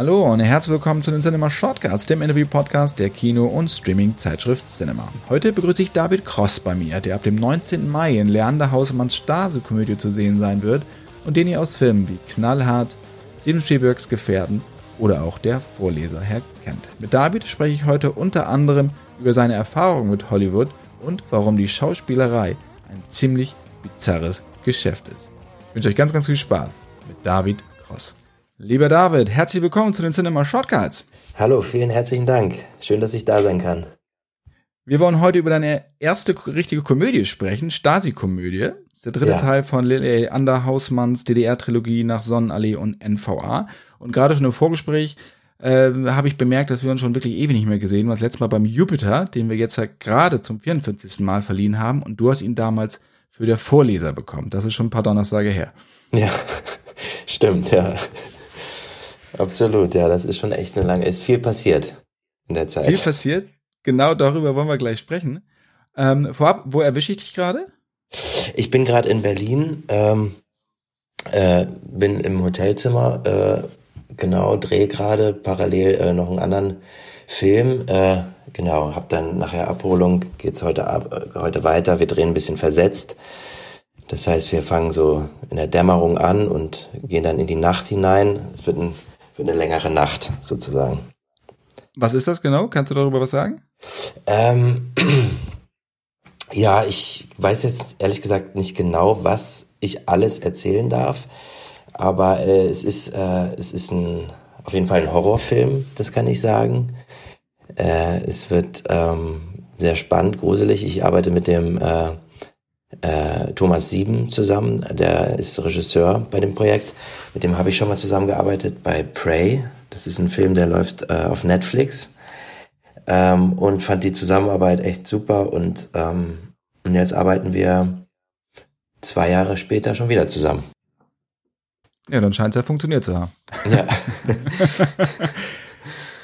Hallo und herzlich willkommen zu den Cinema Shortcuts, dem Interview-Podcast der Kino- und Streaming-Zeitschrift Cinema. Heute begrüße ich David Cross bei mir, der ab dem 19. Mai in Leander Hausemanns Stase-Komödie zu sehen sein wird und den ihr aus Filmen wie Knallhart, Steven Spielbergs Gefährden oder auch der Vorleser her kennt. Mit David spreche ich heute unter anderem über seine Erfahrungen mit Hollywood und warum die Schauspielerei ein ziemlich bizarres Geschäft ist. Ich wünsche euch ganz, ganz viel Spaß mit David Cross. Lieber David, herzlich willkommen zu den Cinema Shortcuts. Hallo, vielen herzlichen Dank. Schön, dass ich da sein kann. Wir wollen heute über deine erste richtige Komödie sprechen, Stasi-Komödie. Das ist der dritte ja. Teil von Lily Anderhausmanns DDR-Trilogie nach Sonnenallee und NVA. Und gerade schon im Vorgespräch äh, habe ich bemerkt, dass wir uns schon wirklich ewig nicht mehr gesehen haben. Das letzte Mal beim Jupiter, den wir jetzt halt gerade zum 44. Mal verliehen haben. Und du hast ihn damals für der Vorleser bekommen. Das ist schon ein paar Donnerstage her. Ja, stimmt, ja. Absolut, ja, das ist schon echt eine lange, ist viel passiert in der Zeit. Viel passiert, genau darüber wollen wir gleich sprechen. Ähm, vorab, wo erwische ich dich gerade? Ich bin gerade in Berlin, ähm, äh, bin im Hotelzimmer, äh, genau, drehe gerade parallel äh, noch einen anderen Film, äh, genau, hab dann nachher Abholung, geht's heute, ab, heute weiter, wir drehen ein bisschen versetzt. Das heißt, wir fangen so in der Dämmerung an und gehen dann in die Nacht hinein. Es wird ein für eine längere Nacht sozusagen. Was ist das genau? Kannst du darüber was sagen? Ähm, ja, ich weiß jetzt ehrlich gesagt nicht genau, was ich alles erzählen darf, aber äh, es ist äh, es ist ein auf jeden Fall ein Horrorfilm, das kann ich sagen. Äh, es wird ähm, sehr spannend, gruselig. Ich arbeite mit dem äh, äh, Thomas Sieben zusammen, der ist Regisseur bei dem Projekt. Mit dem habe ich schon mal zusammengearbeitet bei Prey. Das ist ein Film, der läuft äh, auf Netflix. Ähm, und fand die Zusammenarbeit echt super. Und, ähm, und jetzt arbeiten wir zwei Jahre später schon wieder zusammen. Ja, dann scheint es ja funktioniert zu haben. Ja.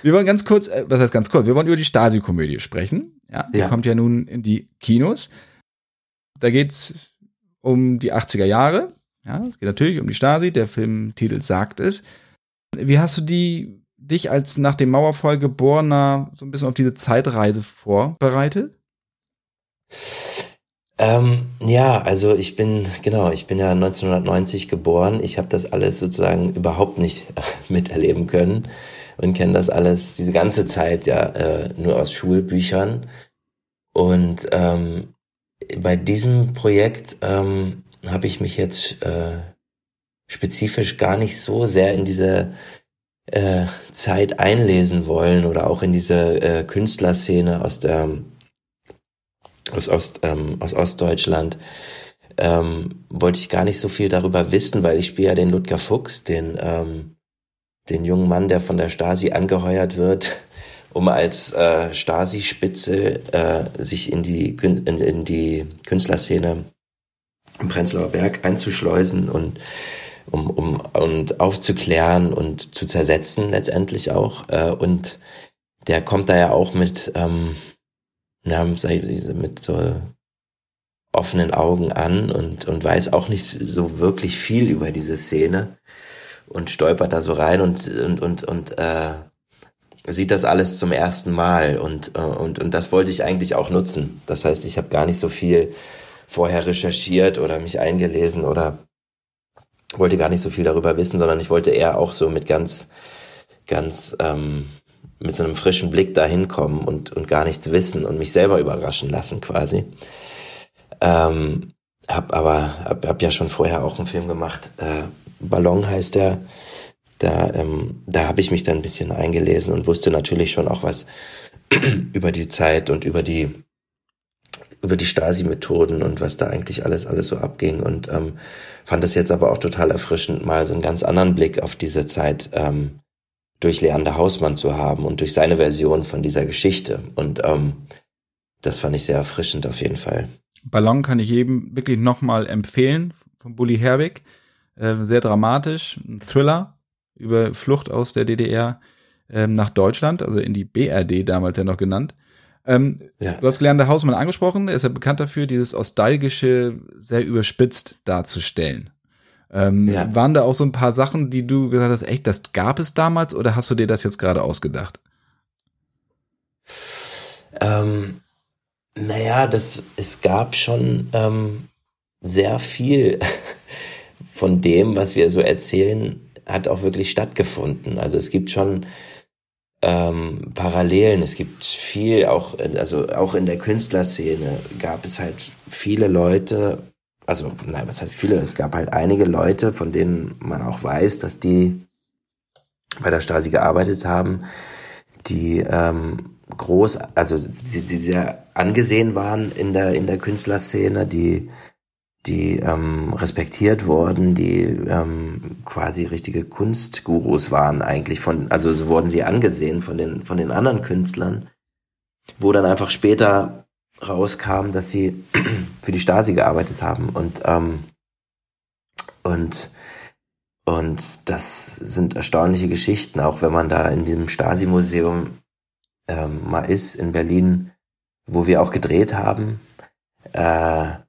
wir wollen ganz kurz, äh, was heißt ganz kurz, wir wollen über die Stasi-Komödie sprechen. Ja, die ja. kommt ja nun in die Kinos. Da geht's um die 80er Jahre. Ja, es geht natürlich um die Stasi. Der Filmtitel sagt es. Wie hast du die dich als nach dem Mauerfall geborener so ein bisschen auf diese Zeitreise vorbereitet? Ähm, ja, also ich bin, genau, ich bin ja 1990 geboren. Ich habe das alles sozusagen überhaupt nicht miterleben können und kenne das alles, diese ganze Zeit ja äh, nur aus Schulbüchern. Und ähm, bei diesem Projekt ähm, habe ich mich jetzt äh, spezifisch gar nicht so sehr in diese äh, Zeit einlesen wollen oder auch in diese äh, Künstlerszene aus der aus Ost ähm, aus Ostdeutschland. Ähm, wollte ich gar nicht so viel darüber wissen, weil ich spiele ja den Ludger Fuchs, den ähm, den jungen Mann, der von der Stasi angeheuert wird um als äh, Stasi-Spitze äh, sich in die, in, in die Künstlerszene im Prenzlauer Berg einzuschleusen und um, um und aufzuklären und zu zersetzen letztendlich auch. Äh, und der kommt da ja auch mit, ähm, ja, mit so offenen Augen an und, und weiß auch nicht so wirklich viel über diese Szene und stolpert da so rein und, und, und, und äh, sieht das alles zum ersten Mal und, äh, und, und das wollte ich eigentlich auch nutzen. Das heißt, ich habe gar nicht so viel vorher recherchiert oder mich eingelesen oder wollte gar nicht so viel darüber wissen, sondern ich wollte eher auch so mit ganz, ganz, ähm, mit so einem frischen Blick da hinkommen und, und gar nichts wissen und mich selber überraschen lassen quasi. Ähm, hab aber, hab, hab ja schon vorher auch einen Film gemacht, äh, Ballon heißt der, da, ähm, da habe ich mich dann ein bisschen eingelesen und wusste natürlich schon auch was über die Zeit und über die über die Stasi-Methoden und was da eigentlich alles alles so abging und ähm, fand es jetzt aber auch total erfrischend, mal so einen ganz anderen Blick auf diese Zeit ähm, durch Leander Hausmann zu haben und durch seine Version von dieser Geschichte und ähm, das fand ich sehr erfrischend auf jeden Fall. Ballon kann ich jedem wirklich nochmal empfehlen von Bully Herbig. Äh, sehr dramatisch, ein Thriller, über Flucht aus der DDR ähm, nach Deutschland, also in die BRD damals ja noch genannt. Ähm, ja. Du hast gelernt, der Hausmann angesprochen, er ist ja bekannt dafür, dieses Ostalgische sehr überspitzt darzustellen. Ähm, ja. Waren da auch so ein paar Sachen, die du gesagt hast, echt, das gab es damals oder hast du dir das jetzt gerade ausgedacht? Ähm, naja, das, es gab schon ähm, sehr viel von dem, was wir so erzählen, hat auch wirklich stattgefunden. Also es gibt schon ähm, Parallelen. Es gibt viel, auch, also auch in der Künstlerszene gab es halt viele Leute, also, nein, was heißt viele? Es gab halt einige Leute, von denen man auch weiß, dass die bei der Stasi gearbeitet haben, die ähm, groß, also die, die sehr angesehen waren in der in der Künstlerszene, die die ähm, respektiert wurden, die ähm, quasi richtige Kunstgurus waren eigentlich von, also so wurden sie angesehen von den von den anderen Künstlern, wo dann einfach später rauskam, dass sie für die Stasi gearbeitet haben und ähm, und und das sind erstaunliche Geschichten, auch wenn man da in diesem Stasi-Museum ähm, mal ist in Berlin, wo wir auch gedreht haben. Äh,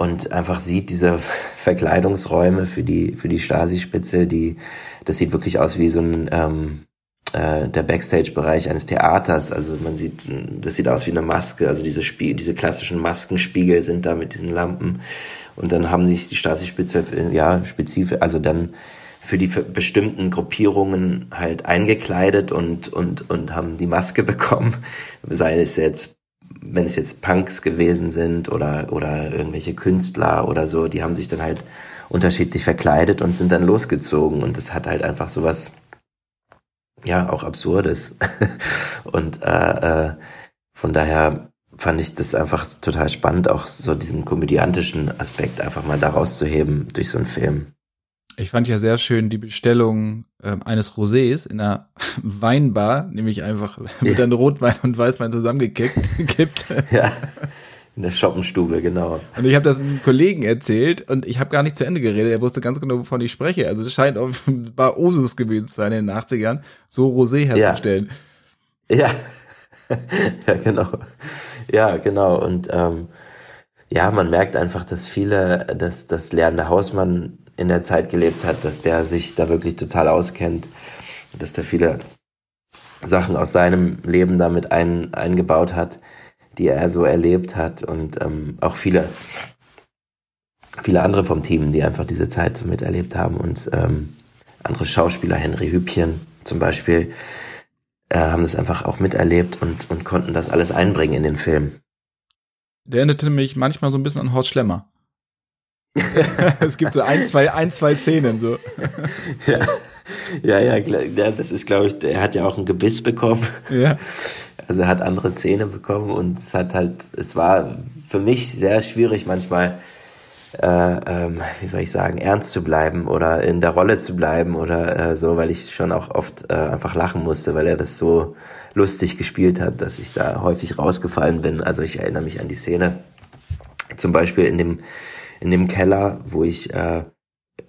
und einfach sieht diese Verkleidungsräume für die für die Stasi-Spitze, die das sieht wirklich aus wie so ein ähm, äh, der Backstage-Bereich eines Theaters. Also man sieht, das sieht aus wie eine Maske. Also diese Spie diese klassischen Maskenspiegel sind da mit diesen Lampen. Und dann haben sich die Stasi-Spitze ja spezifisch, also dann für die bestimmten Gruppierungen halt eingekleidet und und und haben die Maske bekommen, sei es jetzt wenn es jetzt Punks gewesen sind oder, oder irgendwelche Künstler oder so, die haben sich dann halt unterschiedlich verkleidet und sind dann losgezogen und das hat halt einfach sowas, ja, auch Absurdes. und äh, äh, von daher fand ich das einfach total spannend, auch so diesen komödiantischen Aspekt einfach mal da rauszuheben durch so einen Film. Ich fand ja sehr schön die Bestellung äh, eines Rosés in einer Weinbar, nämlich einfach mit dann Rotwein und Weißwein zusammengekippt. ja. In der Shoppenstube, genau. Und ich habe das einem Kollegen erzählt und ich habe gar nicht zu Ende geredet. Er wusste ganz genau, wovon ich spreche. Also es scheint offenbar Osus gewesen zu sein in den 80ern, so Rosé herzustellen. Ja. ja. ja, genau. Ja, genau. Und ähm, ja, man merkt einfach, dass viele, dass das lernende Hausmann in der Zeit gelebt hat, dass der sich da wirklich total auskennt, dass der viele Sachen aus seinem Leben damit ein, eingebaut hat, die er so erlebt hat und ähm, auch viele viele andere vom Team, die einfach diese Zeit so miterlebt haben und ähm, andere Schauspieler, Henry Hübchen zum Beispiel, äh, haben das einfach auch miterlebt und, und konnten das alles einbringen in den Film. Der erinnerte mich manchmal so ein bisschen an Horst Schlemmer. es gibt so ein, zwei, ein, zwei Szenen so. ja. Ja, ja, ja, das ist, glaube ich, er hat ja auch ein Gebiss bekommen. Ja. Also er hat andere Zähne bekommen und es hat halt, es war für mich sehr schwierig manchmal, äh, ähm, wie soll ich sagen, ernst zu bleiben oder in der Rolle zu bleiben oder äh, so, weil ich schon auch oft äh, einfach lachen musste, weil er das so lustig gespielt hat, dass ich da häufig rausgefallen bin. Also ich erinnere mich an die Szene, zum Beispiel in dem in dem Keller, wo ich äh,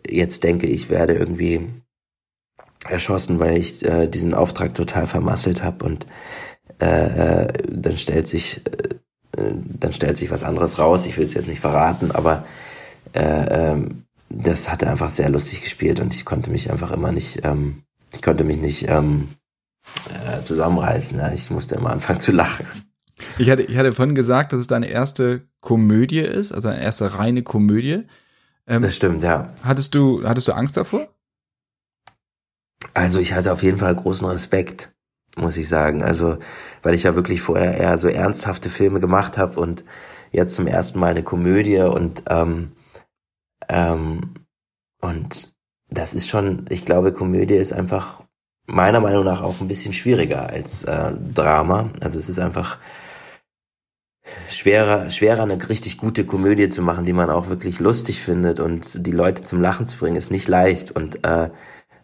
jetzt denke, ich werde irgendwie erschossen, weil ich äh, diesen Auftrag total vermasselt habe und äh, äh, dann stellt sich äh, dann stellt sich was anderes raus. Ich will es jetzt nicht verraten, aber äh, äh, das hat er einfach sehr lustig gespielt und ich konnte mich einfach immer nicht, ähm, ich konnte mich nicht ähm, äh, zusammenreißen. Ja. Ich musste immer anfangen zu lachen. Ich hatte, ich hatte vorhin gesagt, dass es deine erste Komödie ist, also eine erste reine Komödie. Ähm, das stimmt, ja. Hattest du, hattest du Angst davor? Also ich hatte auf jeden Fall großen Respekt, muss ich sagen. Also, weil ich ja wirklich vorher eher so ernsthafte Filme gemacht habe und jetzt zum ersten Mal eine Komödie und ähm, ähm, und das ist schon, ich glaube, Komödie ist einfach meiner Meinung nach auch ein bisschen schwieriger als äh, Drama. Also es ist einfach schwerer, schwerer eine richtig gute Komödie zu machen, die man auch wirklich lustig findet und die Leute zum Lachen zu bringen, ist nicht leicht. Und äh,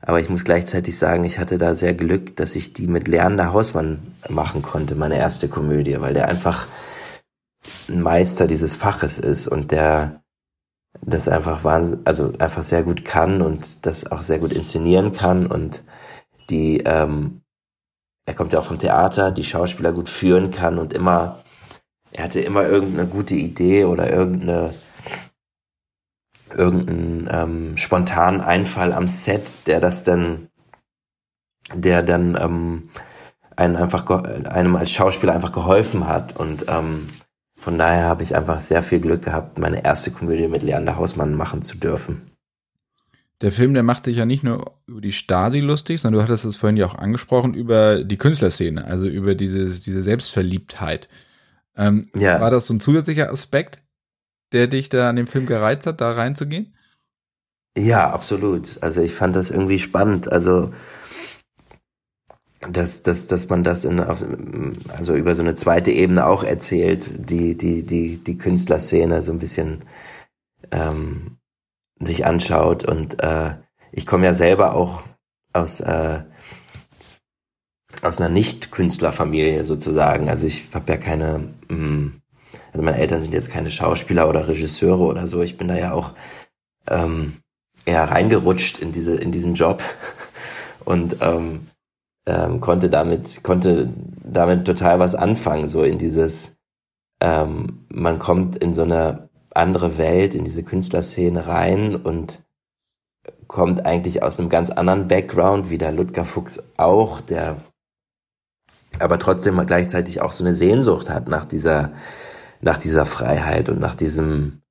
aber ich muss gleichzeitig sagen, ich hatte da sehr Glück, dass ich die mit Leander Hausmann machen konnte, meine erste Komödie, weil der einfach ein Meister dieses Faches ist und der das einfach wahnsinn, also einfach sehr gut kann und das auch sehr gut inszenieren kann und die ähm, er kommt ja auch vom Theater, die Schauspieler gut führen kann und immer er hatte immer irgendeine gute Idee oder irgendeine irgendeinen ähm, spontanen Einfall am Set, der das dann, der dann ähm, einem einfach einem als Schauspieler einfach geholfen hat und ähm, von daher habe ich einfach sehr viel Glück gehabt, meine erste Komödie mit Leander Hausmann machen zu dürfen. Der Film, der macht sich ja nicht nur über die Stasi lustig, sondern du hattest es vorhin ja auch angesprochen, über die Künstlerszene, also über dieses, diese Selbstverliebtheit. Ähm, ja. War das so ein zusätzlicher Aspekt, der dich da an dem Film gereizt hat, da reinzugehen? Ja, absolut. Also ich fand das irgendwie spannend. Also dass, dass, dass man das in, also über so eine zweite Ebene auch erzählt, die, die, die, die Künstlerszene so ein bisschen ähm, sich anschaut. Und äh, ich komme ja selber auch aus, äh, aus einer Nicht-Künstlerfamilie sozusagen. Also ich habe ja keine, mm, also meine Eltern sind jetzt keine Schauspieler oder Regisseure oder so. Ich bin da ja auch ähm, eher reingerutscht in diese in diesen Job und ähm, ähm, konnte damit konnte damit total was anfangen so in dieses ähm, man kommt in so eine andere Welt in diese Künstlerszene rein und kommt eigentlich aus einem ganz anderen Background wie der Ludger Fuchs auch der aber trotzdem gleichzeitig auch so eine Sehnsucht hat nach dieser nach dieser Freiheit und nach diesem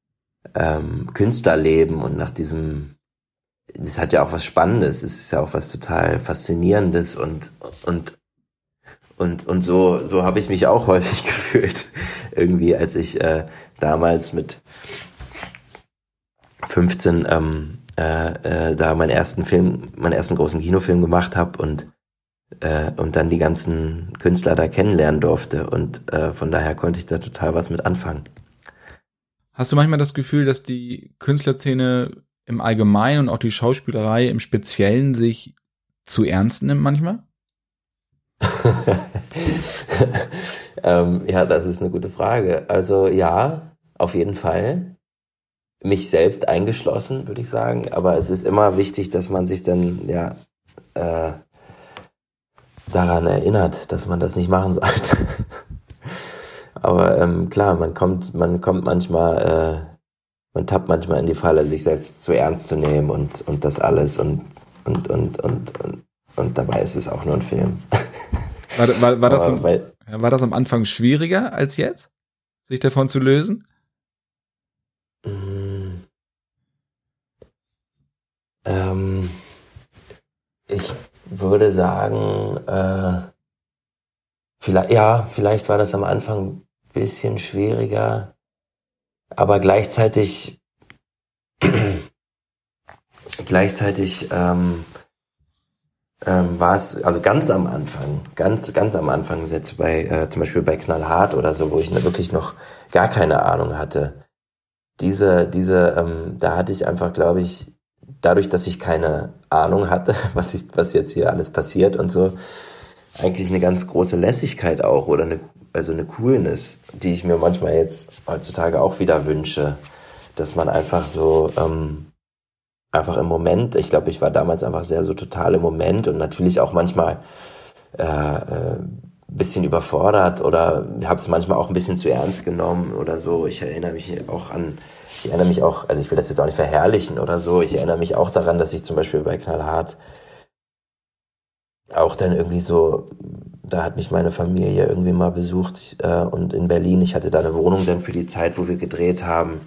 ähm, Künstlerleben und nach diesem das hat ja auch was Spannendes, es ist ja auch was total Faszinierendes und, und, und, und so, so habe ich mich auch häufig gefühlt. Irgendwie, als ich äh, damals mit 15 ähm, äh, äh, da meinen ersten Film, meinen ersten großen Kinofilm gemacht habe und äh, und dann die ganzen Künstler da kennenlernen durfte und äh, von daher konnte ich da total was mit anfangen. Hast du manchmal das Gefühl, dass die Künstlerszene im Allgemeinen und auch die Schauspielerei im Speziellen sich zu ernst nimmt manchmal? ähm, ja, das ist eine gute Frage. Also ja, auf jeden Fall. Mich selbst eingeschlossen, würde ich sagen. Aber es ist immer wichtig, dass man sich dann ja äh, daran erinnert, dass man das nicht machen sollte. Aber ähm, klar, man kommt, man kommt manchmal äh, man tappt manchmal in die Falle, sich selbst zu ernst zu nehmen und, und das alles und, und, und, und, und, und dabei ist es auch nur ein Film. War, war, war, das, am, weil, war das am Anfang schwieriger als jetzt, sich davon zu lösen? Mm. Ähm, ich würde sagen, äh, vielleicht, ja, vielleicht war das am Anfang ein bisschen schwieriger aber gleichzeitig gleichzeitig ähm, ähm, war es, also ganz am Anfang, ganz, ganz am Anfang, jetzt bei, äh, zum Beispiel bei Knallhart oder so, wo ich ne, wirklich noch gar keine Ahnung hatte. Diese, diese, ähm, da hatte ich einfach, glaube ich, dadurch, dass ich keine Ahnung hatte, was, ich, was jetzt hier alles passiert und so, eigentlich eine ganz große Lässigkeit auch oder eine, also eine Coolness, die ich mir manchmal jetzt heutzutage auch wieder wünsche, dass man einfach so ähm, einfach im Moment, ich glaube, ich war damals einfach sehr so total im Moment und natürlich auch manchmal äh, äh, bisschen überfordert oder habe es manchmal auch ein bisschen zu ernst genommen oder so. Ich erinnere mich auch an, ich erinnere mich auch, also ich will das jetzt auch nicht verherrlichen oder so, ich erinnere mich auch daran, dass ich zum Beispiel bei Knallhart auch dann irgendwie so, da hat mich meine Familie irgendwie mal besucht äh, und in Berlin, ich hatte da eine Wohnung dann für die Zeit, wo wir gedreht haben.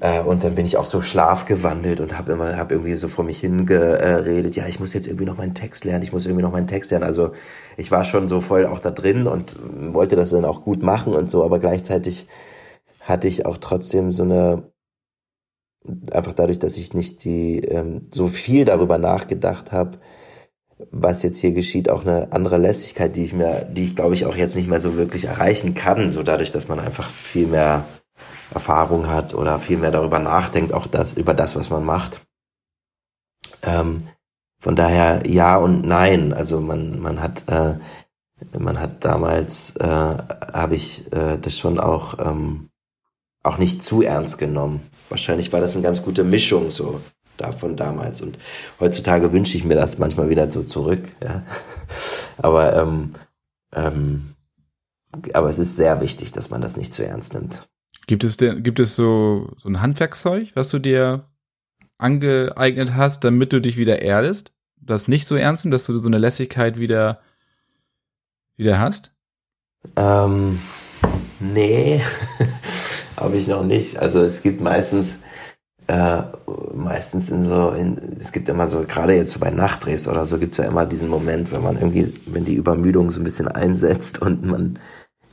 Äh, und dann bin ich auch so schlafgewandelt und habe immer, habe irgendwie so vor mich hingeredet, ja, ich muss jetzt irgendwie noch meinen Text lernen, ich muss irgendwie noch meinen Text lernen. Also ich war schon so voll auch da drin und wollte das dann auch gut machen und so, aber gleichzeitig hatte ich auch trotzdem so eine, einfach dadurch, dass ich nicht die ähm, so viel darüber nachgedacht habe, was jetzt hier geschieht, auch eine andere Lässigkeit, die ich mir, die ich glaube ich auch jetzt nicht mehr so wirklich erreichen kann, so dadurch, dass man einfach viel mehr Erfahrung hat oder viel mehr darüber nachdenkt, auch das, über das, was man macht. Ähm, von daher ja und nein. Also man, man hat, äh, man hat damals, äh, habe ich äh, das schon auch, ähm, auch nicht zu ernst genommen. Wahrscheinlich war das eine ganz gute Mischung so davon damals. Und heutzutage wünsche ich mir das manchmal wieder so zurück. Ja. Aber, ähm, ähm, aber es ist sehr wichtig, dass man das nicht zu ernst nimmt. Gibt es denn, gibt es so, so ein Handwerkszeug, was du dir angeeignet hast, damit du dich wieder erdest? Das nicht so ernst nimmst, dass du so eine Lässigkeit wieder, wieder hast? Ähm, nee, habe ich noch nicht. Also es gibt meistens, äh, meistens in so, in, es gibt immer so, gerade jetzt so bei Nachtdrehs oder so, gibt's ja immer diesen Moment, wenn man irgendwie, wenn die Übermüdung so ein bisschen einsetzt und man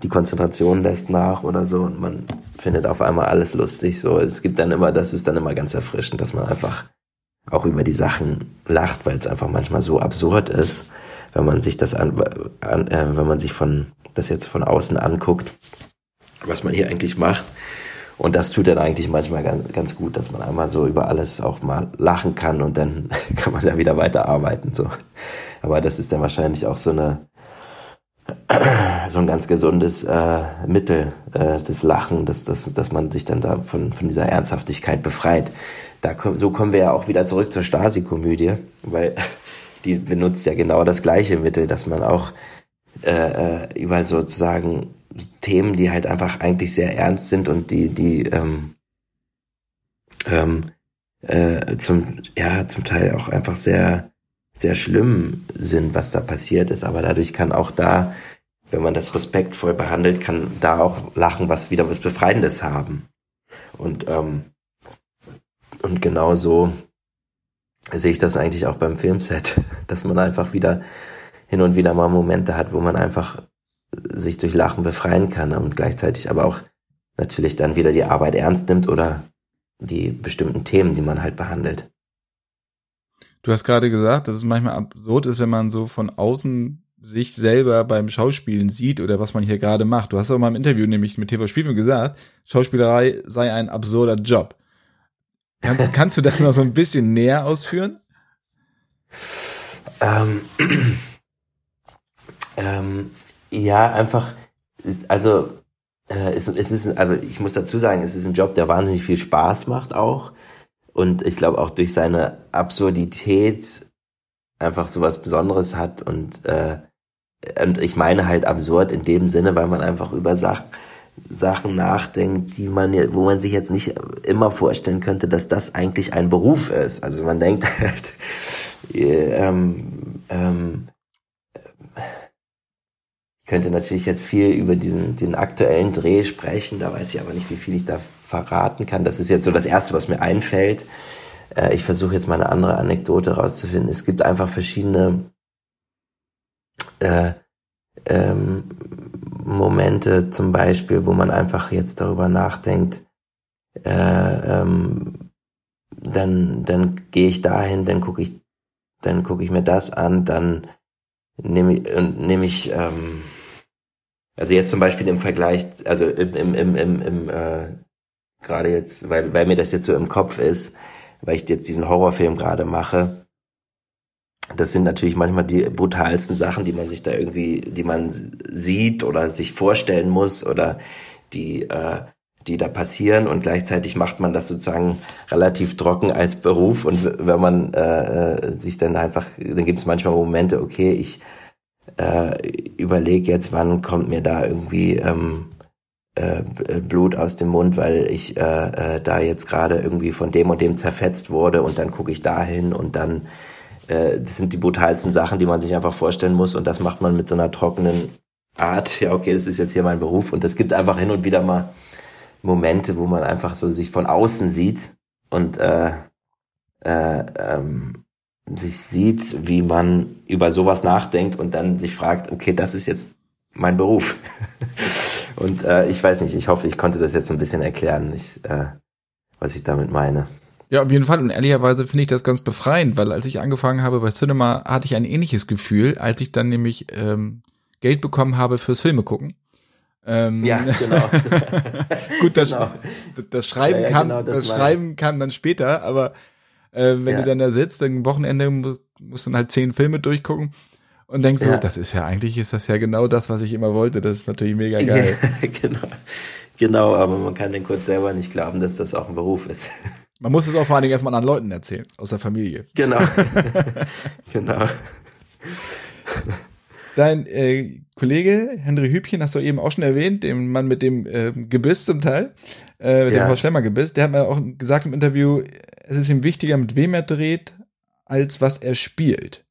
die Konzentration lässt nach oder so und man findet auf einmal alles lustig. So, es gibt dann immer, das ist dann immer ganz erfrischend, dass man einfach auch über die Sachen lacht, weil es einfach manchmal so absurd ist, wenn man sich das an, an äh, wenn man sich von das jetzt von außen anguckt, was man hier eigentlich macht. Und das tut dann eigentlich manchmal ganz, ganz gut, dass man einmal so über alles auch mal lachen kann und dann kann man ja wieder weiterarbeiten. So. Aber das ist dann wahrscheinlich auch so eine so ein ganz gesundes äh, Mittel äh, des Lachen, dass, dass, dass man sich dann da von, von dieser Ernsthaftigkeit befreit. Da, so kommen wir ja auch wieder zurück zur Stasi-Komödie, weil die benutzt ja genau das gleiche Mittel, dass man auch äh, äh, über sozusagen Themen, die halt einfach eigentlich sehr ernst sind und die, die ähm, ähm, äh, zum, ja, zum Teil auch einfach sehr, sehr schlimm sind, was da passiert ist. Aber dadurch kann auch da, wenn man das respektvoll behandelt, kann da auch Lachen was wieder was Befreiendes haben. Und, ähm, und genau so sehe ich das eigentlich auch beim Filmset, dass man einfach wieder hin und wieder mal Momente hat, wo man einfach sich durch Lachen befreien kann und gleichzeitig aber auch natürlich dann wieder die Arbeit ernst nimmt oder die bestimmten Themen, die man halt behandelt. Du hast gerade gesagt, dass es manchmal absurd ist, wenn man so von außen sich selber beim Schauspielen sieht oder was man hier gerade macht. Du hast auch mal im Interview nämlich mit TV Spielfilm gesagt, Schauspielerei sei ein absurder Job. Kannst, kannst du das noch so ein bisschen näher ausführen? Ähm, ähm, ja, einfach, also äh, es, es ist, also ich muss dazu sagen, es ist ein Job, der wahnsinnig viel Spaß macht auch. Und ich glaube auch durch seine Absurdität einfach so was Besonderes hat und, äh, und ich meine halt absurd in dem Sinne, weil man einfach über Sachen, Sachen nachdenkt, die man, wo man sich jetzt nicht immer vorstellen könnte, dass das eigentlich ein Beruf ist. Also man denkt halt, ähm, ähm, ich könnte natürlich jetzt viel über diesen den aktuellen Dreh sprechen, da weiß ich aber nicht, wie viel ich da verraten kann. Das ist jetzt so das Erste, was mir einfällt. Äh, ich versuche jetzt mal eine andere Anekdote rauszufinden. Es gibt einfach verschiedene äh, ähm, Momente zum Beispiel, wo man einfach jetzt darüber nachdenkt, äh, ähm, dann, dann gehe ich dahin, dann gucke ich, dann gucke ich mir das an, dann nehme ich, nehme ich ähm, also jetzt zum Beispiel im Vergleich, also im, im, im, im, im äh, gerade jetzt, weil, weil mir das jetzt so im Kopf ist, weil ich jetzt diesen Horrorfilm gerade mache. Das sind natürlich manchmal die brutalsten Sachen, die man sich da irgendwie, die man sieht oder sich vorstellen muss oder die, äh, die da passieren und gleichzeitig macht man das sozusagen relativ trocken als Beruf und wenn man äh, äh sich dann einfach, dann gibt es manchmal Momente, okay, ich äh, überlege jetzt, wann kommt mir da irgendwie ähm, äh, Blut aus dem Mund, weil ich äh, äh, da jetzt gerade irgendwie von dem und dem zerfetzt wurde und dann gucke ich dahin und dann äh, das sind die brutalsten Sachen, die man sich einfach vorstellen muss und das macht man mit so einer trockenen Art. Ja, okay, das ist jetzt hier mein Beruf und es gibt einfach hin und wieder mal Momente, wo man einfach so sich von außen sieht und äh, äh, ähm, sich sieht, wie man über sowas nachdenkt und dann sich fragt, okay, das ist jetzt mein Beruf. und äh, ich weiß nicht, ich hoffe, ich konnte das jetzt so ein bisschen erklären, ich, äh, was ich damit meine. Ja, auf jeden Fall. Und ehrlicherweise finde ich das ganz befreiend, weil als ich angefangen habe bei Cinema, hatte ich ein ähnliches Gefühl, als ich dann nämlich ähm, Geld bekommen habe fürs Filme gucken. Ähm, ja, genau. gut, das, genau. das Schreiben ja, ja, kam, genau, das, das Schreiben kam dann später, aber äh, wenn ja. du dann da sitzt, dann Wochenende musst, musst dann halt zehn Filme durchgucken und denkst ja. so, das ist ja eigentlich ist das ja genau das, was ich immer wollte. Das ist natürlich mega geil. Ja, genau. Genau, aber man kann den kurz selber nicht glauben, dass das auch ein Beruf ist. Man muss es auch vor allen Dingen erstmal anderen Leuten erzählen, aus der Familie. Genau. genau. Dein äh, Kollege Henry Hübchen, hast du eben auch schon erwähnt, dem Mann mit dem äh, Gebiss zum Teil, äh, mit ja. dem Horst Schlemmer Gebiss, der hat mir auch gesagt im Interview, es ist ihm wichtiger, mit wem er dreht, als was er spielt.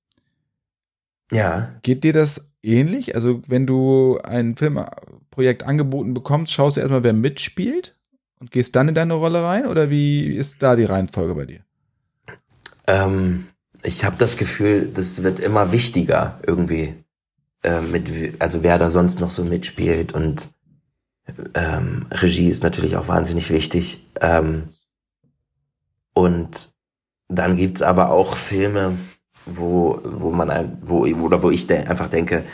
Ja. Geht dir das ähnlich? Also, wenn du ein Filmprojekt angeboten bekommst, schaust du erstmal, wer mitspielt und gehst dann in deine Rolle rein? Oder wie ist da die Reihenfolge bei dir? Ähm, ich habe das Gefühl, das wird immer wichtiger irgendwie. Äh, mit, also wer da sonst noch so mitspielt und ähm, Regie ist natürlich auch wahnsinnig wichtig. Ähm, und dann gibt's aber auch Filme, wo, wo man ein, wo, oder wo ich de einfach denke,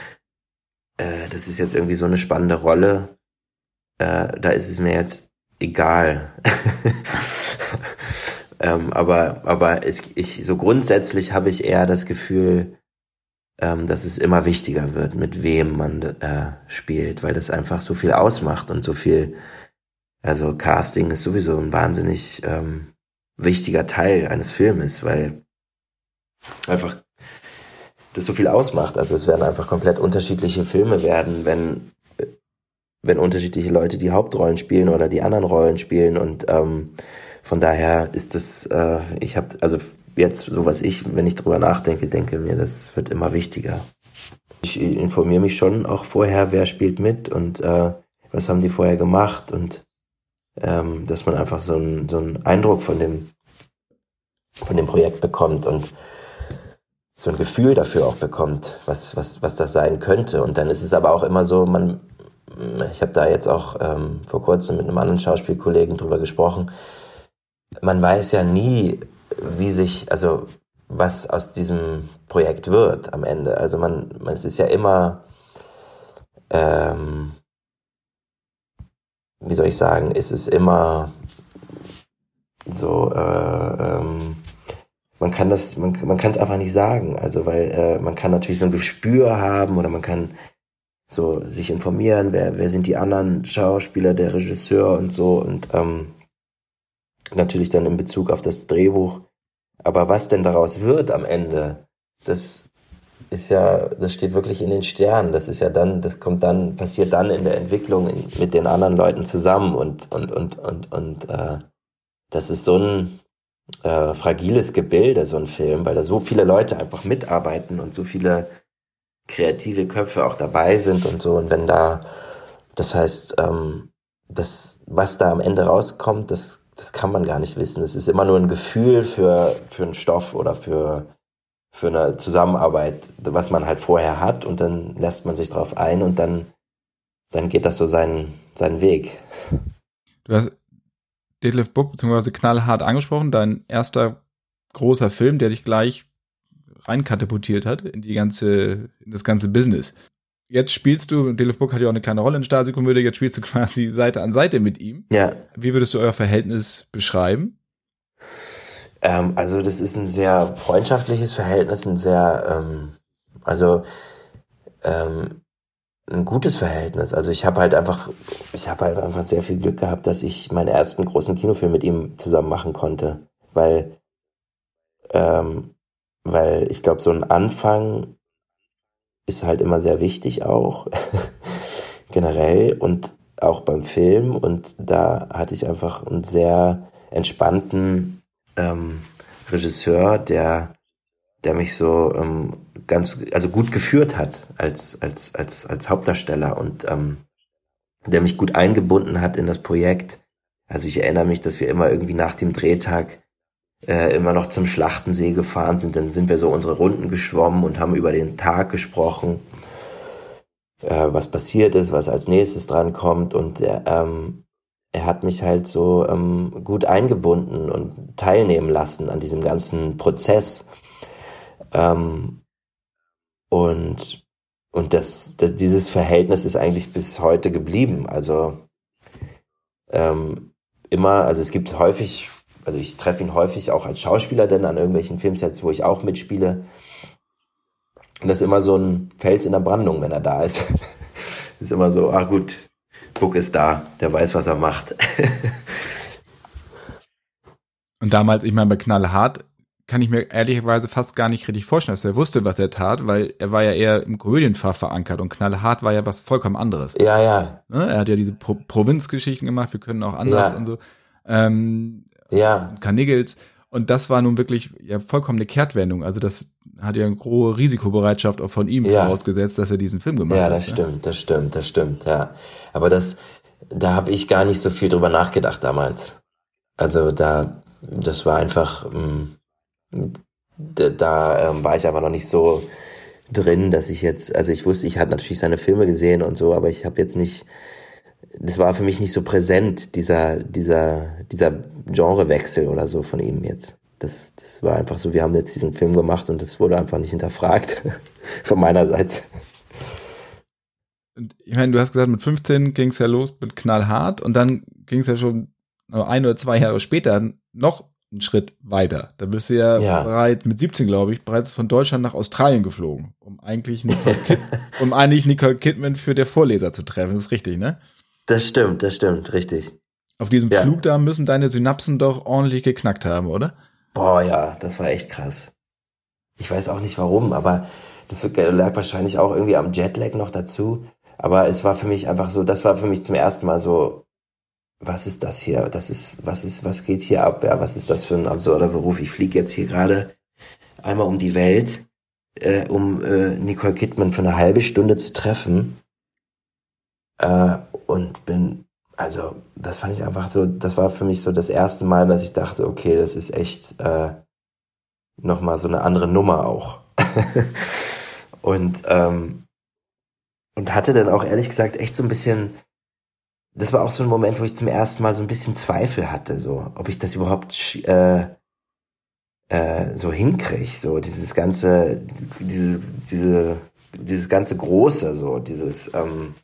äh, das ist jetzt irgendwie so eine spannende Rolle. Äh, da ist es mir jetzt egal. ähm, aber aber es, ich so grundsätzlich habe ich eher das Gefühl, ähm, dass es immer wichtiger wird, mit wem man äh, spielt, weil das einfach so viel ausmacht und so viel. Also Casting ist sowieso ein wahnsinnig ähm, wichtiger Teil eines Filmes, weil einfach das so viel ausmacht. Also es werden einfach komplett unterschiedliche Filme werden, wenn wenn unterschiedliche Leute die Hauptrollen spielen oder die anderen Rollen spielen und ähm, von daher ist das, äh, ich habe also jetzt so was ich, wenn ich drüber nachdenke, denke mir, das wird immer wichtiger. Ich informiere mich schon auch vorher, wer spielt mit und äh, was haben die vorher gemacht und ähm, dass man einfach so einen so einen Eindruck von dem von dem Projekt bekommt und so ein Gefühl dafür auch bekommt, was, was, was das sein könnte. Und dann ist es aber auch immer so, man, ich habe da jetzt auch ähm, vor kurzem mit einem anderen Schauspielkollegen drüber gesprochen, man weiß ja nie, wie sich, also was aus diesem Projekt wird am Ende. Also man, man es ist ja immer, ähm, wie soll ich sagen, ist es immer so, äh, ähm, man kann das, man, man kann es einfach nicht sagen. Also weil äh, man kann natürlich so ein Gespür haben oder man kann so sich informieren, wer, wer sind die anderen Schauspieler, der Regisseur und so und ähm, natürlich dann in Bezug auf das Drehbuch. Aber was denn daraus wird am Ende, das ist ja, das steht wirklich in den Sternen. Das ist ja dann, das kommt dann, passiert dann in der Entwicklung in, mit den anderen Leuten zusammen und und und und und äh, das ist so ein äh, fragiles Gebilde, so ein Film, weil da so viele Leute einfach mitarbeiten und so viele kreative Köpfe auch dabei sind und so. Und wenn da, das heißt, ähm, das, was da am Ende rauskommt, das, das kann man gar nicht wissen. Es ist immer nur ein Gefühl für, für einen Stoff oder für, für eine Zusammenarbeit, was man halt vorher hat und dann lässt man sich drauf ein und dann, dann geht das so seinen, seinen Weg. Du hast Deadlift Book beziehungsweise knallhart angesprochen, dein erster großer Film, der dich gleich reinkatapultiert hat in die ganze, in das ganze Business. Jetzt spielst du, Deadlift Book hat ja auch eine kleine Rolle in Stasi-Komödie, jetzt spielst du quasi Seite an Seite mit ihm. Ja. Wie würdest du euer Verhältnis beschreiben? Ähm, also das ist ein sehr freundschaftliches Verhältnis, ein sehr, ähm, also ähm, ein gutes Verhältnis. Also ich habe halt einfach, ich habe halt einfach sehr viel Glück gehabt, dass ich meinen ersten großen Kinofilm mit ihm zusammen machen konnte, weil, ähm, weil ich glaube, so ein Anfang ist halt immer sehr wichtig auch generell und auch beim Film und da hatte ich einfach einen sehr entspannten ähm, Regisseur, der der mich so ähm, ganz, also gut geführt hat als, als, als, als Hauptdarsteller und ähm, der mich gut eingebunden hat in das Projekt. Also ich erinnere mich, dass wir immer irgendwie nach dem Drehtag äh, immer noch zum Schlachtensee gefahren sind. Dann sind wir so unsere Runden geschwommen und haben über den Tag gesprochen, äh, was passiert ist, was als nächstes dran kommt. Und er, ähm, er hat mich halt so ähm, gut eingebunden und teilnehmen lassen an diesem ganzen Prozess. Ähm, und und das, das, dieses Verhältnis ist eigentlich bis heute geblieben. Also ähm, immer, also es gibt häufig, also ich treffe ihn häufig auch als Schauspieler denn an irgendwelchen Filmsets, wo ich auch mitspiele. Und das ist immer so ein Fels in der Brandung, wenn er da ist. ist immer so, ach gut, Book ist da, der weiß, was er macht. Und damals, ich meine, bei Knallhart kann ich mir ehrlicherweise fast gar nicht richtig vorstellen, dass er wusste, was er tat, weil er war ja eher im Komödienfach verankert und knallhart war ja was vollkommen anderes. Ja, ja. Ne? Er hat ja diese Pro Provinzgeschichten gemacht, wir können auch anders Ja. und so. Ähm, Ja, Carnigels. Und das war nun wirklich ja vollkommen eine Kehrtwendung. Also das hat ja eine hohe Risikobereitschaft auch von ihm Ja. vorausgesetzt, dass er diesen Film gemacht ja, hat. das ne? stimmt, das stimmt, das stimmt, ja. Aber das, da habe ich gar nicht so viel drüber nachgedacht damals. Also da, das war einfach, ähm, da, da ähm, war ich aber noch nicht so drin, dass ich jetzt, also ich wusste, ich hatte natürlich seine Filme gesehen und so, aber ich habe jetzt nicht, das war für mich nicht so präsent, dieser, dieser, dieser Genrewechsel oder so von ihm jetzt. Das, das war einfach so, wir haben jetzt diesen Film gemacht und das wurde einfach nicht hinterfragt von meiner Seite. Und ich meine, du hast gesagt, mit 15 ging es ja los mit knallhart und dann ging es ja schon ein oder zwei Jahre später noch einen Schritt weiter. Da bist du ja, Ja. bereit, mit 17, glaube ich, bereits von Deutschland nach Australien geflogen, um eigentlich Nicole, Kid um eigentlich Nicole Kidman für der Vorleser zu treffen. Das ist richtig, ne? Das stimmt, das stimmt, richtig. Auf diesem Ja. Flug da müssen deine Synapsen doch ordentlich geknackt haben, oder? Boah, ja, das war echt krass. Ich weiß auch nicht warum, aber das lag wahrscheinlich auch irgendwie am Jetlag noch dazu. Aber es war für mich einfach so, das war für mich zum ersten Mal so, was ist das hier? Das ist, was ist, was geht hier ab? Ja, was ist das für ein absurder Beruf? Ich fliege jetzt hier gerade einmal um die Welt, äh, um äh, Nicole Kidman für eine halbe Stunde zu treffen. Äh, und bin, also, das fand ich einfach so, das war für mich so das erste Mal, dass ich dachte, okay, das ist echt äh, nochmal so eine andere Nummer auch. und, ähm, und hatte dann auch ehrlich gesagt echt so ein bisschen, das war auch so ein Moment, wo ich zum ersten Mal so ein bisschen Zweifel hatte, so, ob ich das überhaupt äh, äh, so hinkriege, so dieses ganze, diese, diese, dieses ganze Große, so dieses, ähm,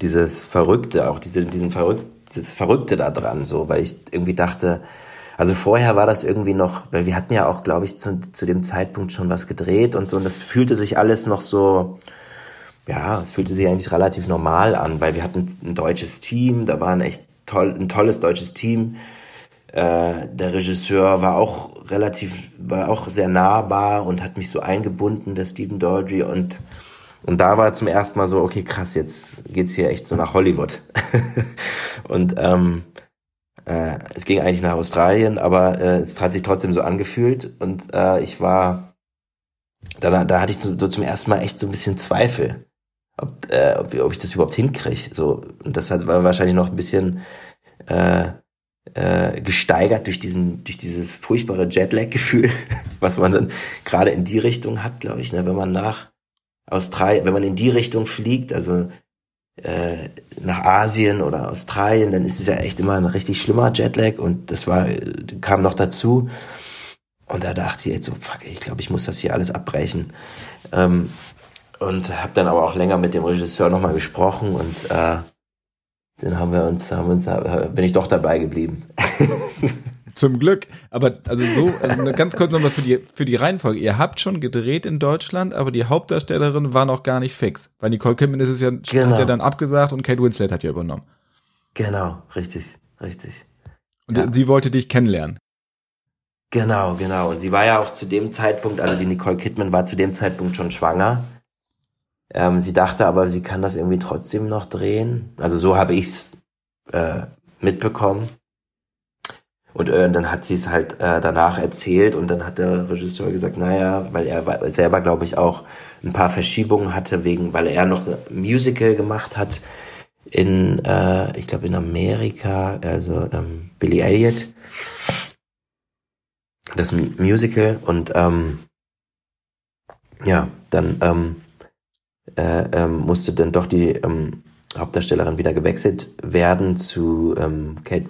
dieses Verrückte, auch diese, diesen Verrückt, dieses Verrückte da dran, so, weil ich irgendwie dachte, also vorher war das irgendwie noch, weil wir hatten ja auch, glaube ich, zu, zu dem Zeitpunkt schon was gedreht und so, und das fühlte sich alles noch so, ja, es fühlte sich eigentlich relativ normal an, weil wir hatten ein deutsches Team, da war ein echt toll, ein tolles deutsches Team. Äh, der Regisseur war auch relativ, war auch sehr nahbar und hat mich so eingebunden, der Stephen Daldry und und da war zum ersten Mal so, okay, krass, jetzt geht's hier echt so nach Hollywood. und ähm, äh, es ging eigentlich nach Australien, aber äh, es hat sich trotzdem so angefühlt und äh, ich war, da, da hatte ich so, so zum ersten Mal echt so ein bisschen Zweifel, ob, äh, ob, ob ich das überhaupt hinkriege. So, und das hat, war wahrscheinlich noch ein bisschen äh, äh, gesteigert durch diesen, durch dieses furchtbare Jetlag-Gefühl, was man dann gerade in die Richtung hat, glaube ich, ne, wenn man nach Australien, wenn man in die Richtung fliegt, also äh, nach Asien oder Australien, dann ist es ja echt immer ein richtig schlimmer Jetlag und das war kam noch dazu und da dachte ich jetzt so fuck, ich glaube, ich muss das hier alles abbrechen ähm, und habe dann aber auch länger mit dem Regisseur nochmal gesprochen und äh, dann haben wir uns, haben uns, äh, bin ich doch dabei geblieben. Zum Glück. Aber also so, also ganz kurz nochmal für die, für die Reihenfolge. Ihr habt schon gedreht in Deutschland, aber die Hauptdarstellerin war noch gar nicht fix. Weil Nicole Kidman ist es ja, Genau. hat ja dann abgesagt und Kate Winslet hat ja übernommen. Genau, richtig, richtig. Und Ja. sie wollte dich kennenlernen. Genau, genau. Und sie war ja auch zu dem Zeitpunkt, also die Nicole Kidman war zu dem Zeitpunkt schon schwanger. Ähm, sie dachte aber, sie kann das irgendwie trotzdem noch drehen. Also so habe ich's äh, mitbekommen. Und äh, dann hat sie es halt äh, danach erzählt und dann hat der Regisseur gesagt, naja, weil er selber, glaube ich, auch ein paar Verschiebungen hatte, wegen, weil er noch ein Musical gemacht hat in, äh, ich glaube in Amerika, also ähm, Billy Elliot. Das Musical und ähm, ja, dann ähm, äh, ähm, musste dann doch die ähm, Hauptdarstellerin wieder gewechselt werden zu ähm, Kate,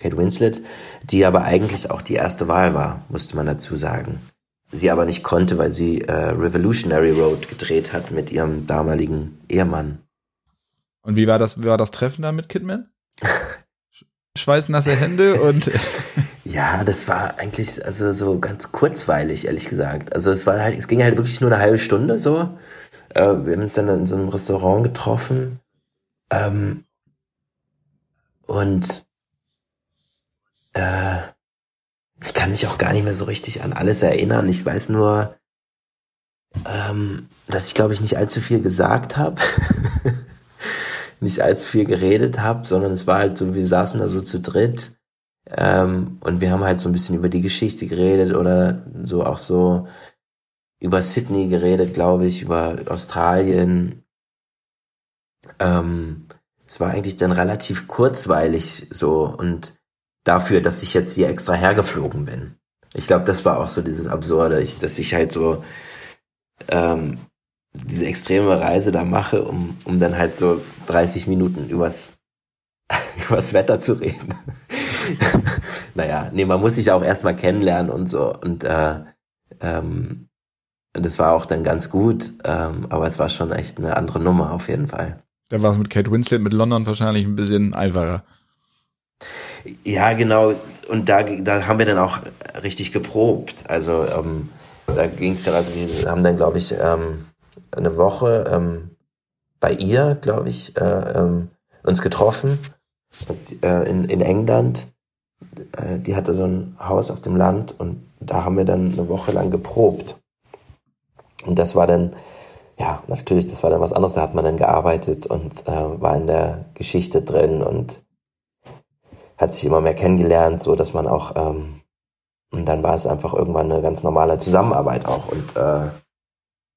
Kate Winslet, die aber eigentlich auch die erste Wahl war, musste man dazu sagen. Sie aber nicht konnte, weil sie äh, Revolutionary Road gedreht hat mit ihrem damaligen Ehemann. Und wie war das, wie war das Treffen da mit Kidman? Sch- Schweißnasse Hände und Ja, das war eigentlich also so ganz kurzweilig, ehrlich gesagt. Also es war halt, es ging halt wirklich nur eine halbe Stunde so. Äh, wir haben uns dann in so einem Restaurant getroffen. Ähm, und äh, ich kann mich auch gar nicht mehr so richtig an alles erinnern. Ich weiß nur, ähm, dass ich, glaube ich, nicht allzu viel gesagt habe. nicht allzu viel geredet habe, sondern es war halt so, wir saßen da so zu dritt ähm, und wir haben halt so ein bisschen über die Geschichte geredet oder so auch so über Sydney geredet, glaube ich, über Australien. Ähm, es war eigentlich dann relativ kurzweilig so und dafür, dass ich jetzt hier extra hergeflogen bin. Ich glaube, das war auch so dieses Absurde, ich, dass ich halt so ähm, diese extreme Reise da mache, um, um dann halt so 30 Minuten übers, übers Wetter zu reden. naja, nee, man muss sich auch erstmal kennenlernen und so. Und äh, ähm, das war auch dann ganz gut, ähm, aber es war schon echt eine andere Nummer auf jeden Fall. Da war es mit Kate Winslet, mit London wahrscheinlich ein bisschen einfacher. Ja, genau. Und da, da haben wir dann auch richtig geprobt. Also ähm, da ging es dann, also wir haben dann, glaube ich, ähm, eine Woche ähm, bei ihr, glaube ich, äh, ähm, uns getroffen und, äh, in, in England. Äh, die hatte so ein Haus auf dem Land und da haben wir dann eine Woche lang geprobt. Und das war dann, ja, natürlich, das war dann was anderes. Da hat man dann gearbeitet und äh, war in der Geschichte drin und hat sich immer mehr kennengelernt, so dass man auch, ähm, und dann war es einfach irgendwann eine ganz normale Zusammenarbeit auch und äh,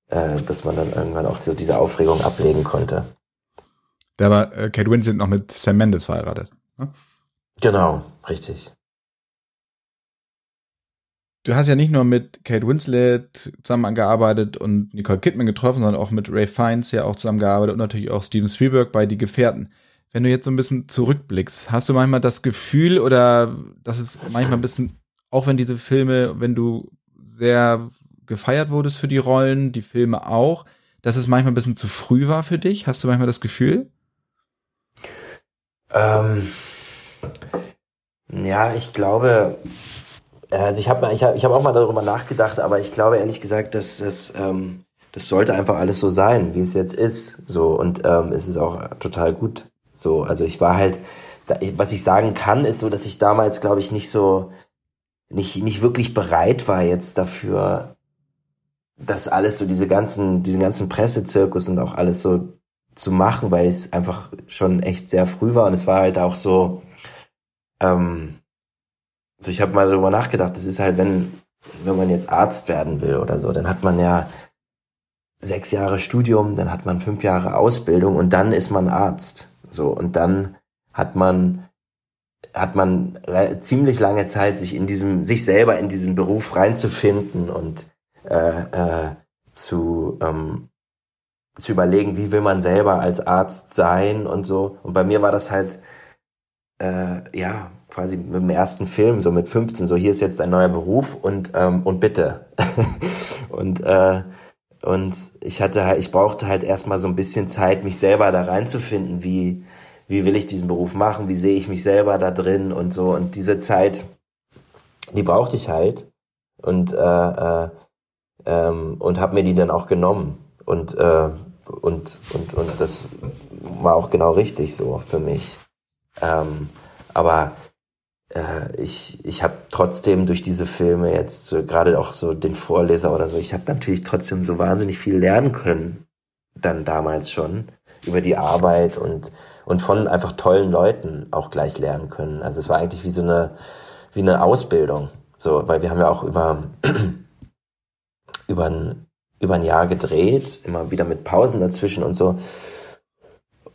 äh, dass man dann irgendwann auch so diese Aufregung ablegen konnte. Da war äh, Kate Winslet noch mit Sam Mendes verheiratet. Ne? Genau, richtig. Du hast ja nicht nur mit Kate Winslet zusammengearbeitet und Nicole Kidman getroffen, sondern auch mit Ray Fiennes ja auch zusammengearbeitet und natürlich auch Steven Spielberg bei Die Gefährten. Wenn du jetzt so ein bisschen zurückblickst, hast du manchmal das Gefühl oder dass es manchmal ein bisschen, auch wenn diese Filme, wenn du sehr gefeiert wurdest für die Rollen, die Filme auch, dass es manchmal ein bisschen zu früh war für dich? Hast du manchmal das Gefühl? Ähm, ja, ich glaube, also ich habe ich hab, ich hab auch mal darüber nachgedacht, aber ich glaube ehrlich gesagt, dass das, ähm, das sollte einfach alles so sein, wie es jetzt ist. So und ähm, es ist auch total gut. So, also ich war halt, was ich sagen kann, ist so, dass ich damals, glaube ich, nicht so, nicht nicht wirklich bereit war jetzt dafür, das alles so diese ganzen, diesen ganzen Pressezirkus und auch alles so zu machen, weil es einfach schon echt sehr früh war und es war halt auch so, ähm, so ich habe mal darüber nachgedacht, das ist halt, wenn, wenn man jetzt Arzt werden will oder so, dann hat man ja sechs Jahre Studium, dann hat man fünf Jahre Ausbildung und dann ist man Arzt. So, und dann hat man, hat man ziemlich lange Zeit, sich in diesem, sich selber in diesen Beruf reinzufinden und äh, äh, zu, ähm, zu überlegen, wie will man selber als Arzt sein und so. Und bei mir war das halt, äh, ja, quasi mit dem ersten Film, so mit 15, so hier ist jetzt ein neuer Beruf und, ähm, und bitte. und, äh, und ich hatte halt, ich brauchte halt erstmal so ein bisschen Zeit, mich selber da reinzufinden, wie, wie will ich diesen Beruf machen, wie sehe ich mich selber da drin und so. Und diese Zeit, die brauchte ich halt. Und äh, äh, ähm, und habe mir die dann auch genommen und äh, und und und das war auch genau richtig so für mich. Ähm, aber äh, ich ich habe trotzdem durch diese Filme jetzt so, gerade auch so den Vorleser oder so, ich habe natürlich trotzdem so wahnsinnig viel lernen können dann damals schon über die Arbeit und und von einfach tollen Leuten auch gleich lernen können. Also es war eigentlich wie so eine wie eine Ausbildung, so, weil wir haben ja auch über über ein, über ein Jahr gedreht, immer wieder mit Pausen dazwischen und so.